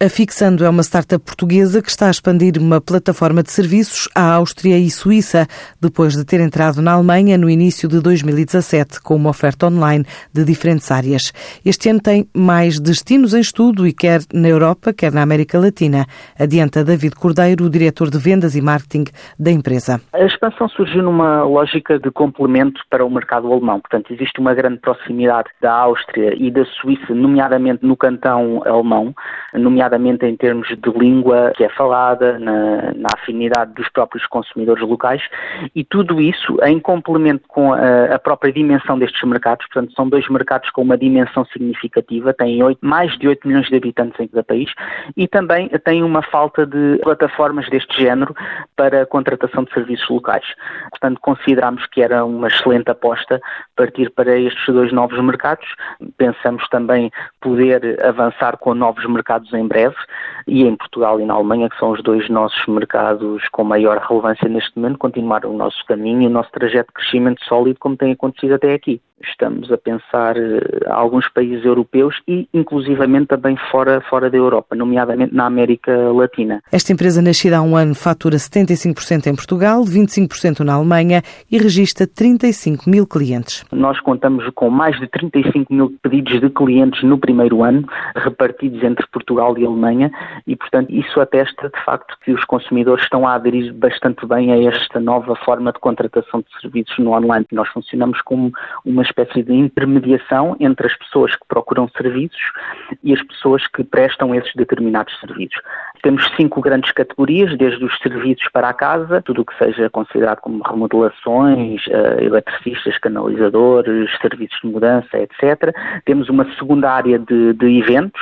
A Fixando é uma startup portuguesa que está a expandir uma plataforma de serviços à Áustria e Suíça, depois de ter entrado na Alemanha no início de 2017 com uma oferta online de diferentes áreas. Este ano tem mais destinos em estudo e quer na Europa, quer na América Latina. Adianta David Cordeiro, o diretor de vendas e marketing da empresa. A expansão surgiu numa lógica de complemento para o mercado alemão. Portanto, existe uma grande proximidade da Áustria e da Suíça, nomeadamente no cantão alemão, nomeadamente em termos de língua que é falada, na, na afinidade dos próprios consumidores locais, e tudo isso em complemento com a, a, própria dimensão destes mercados, portanto, são dois mercados com uma dimensão significativa, têm 8, mais de 8 milhões de habitantes em cada país, e também têm uma falta de plataformas deste género para a contratação de serviços locais. Portanto, consideramos que era uma excelente aposta partir para estes dois novos mercados. Pensamos também poder avançar com novos mercados em breve e em Portugal e na Alemanha, que são os dois nossos mercados com maior relevância neste momento, continuar o nosso caminho o nosso trajeto de crescimento sólido como tem acontecido até aqui. Estamos a pensar eh, alguns países europeus e, inclusivamente, também fora, fora da Europa, nomeadamente na América Latina. Esta empresa, nascida há um ano, fatura 75% em Portugal, 25% na Alemanha e registra 35 mil clientes. Nós contamos com mais de 35 mil pedidos de clientes no primeiro ano, repartidos entre Portugal e Alemanha, e, portanto, isso atesta, de facto, que os consumidores estão a aderir bastante bem a esta nova forma de contratação de serviços no online. Nós funcionamos como uma espécie de intermediação entre as pessoas que procuram serviços e as pessoas que prestam esses determinados serviços. Temos cinco grandes categorias, desde os serviços para a casa, tudo o que seja considerado como remodelações, uh, eletricistas, canalizadores, serviços de mudança, etc. Temos uma segunda área de, de eventos,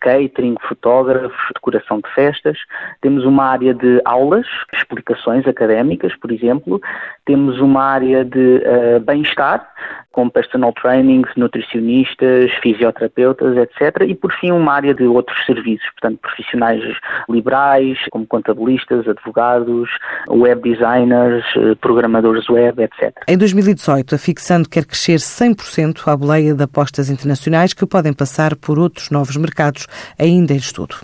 catering, fotógrafos, decoração de festas. Temos uma área de aulas, explicações académicas, por exemplo. Temos uma área de uh, bem-estar, com personal trainings, nutricionistas, fisioterapeutas, etc. E, por fim, uma área de outros serviços, portanto, profissionais liberais, como contabilistas, advogados, web designers, eh, programadores web, etc. Em 2018, a Fixando quer crescer 100% à boleia de apostas internacionais que podem passar por outros novos mercados ainda em estudo.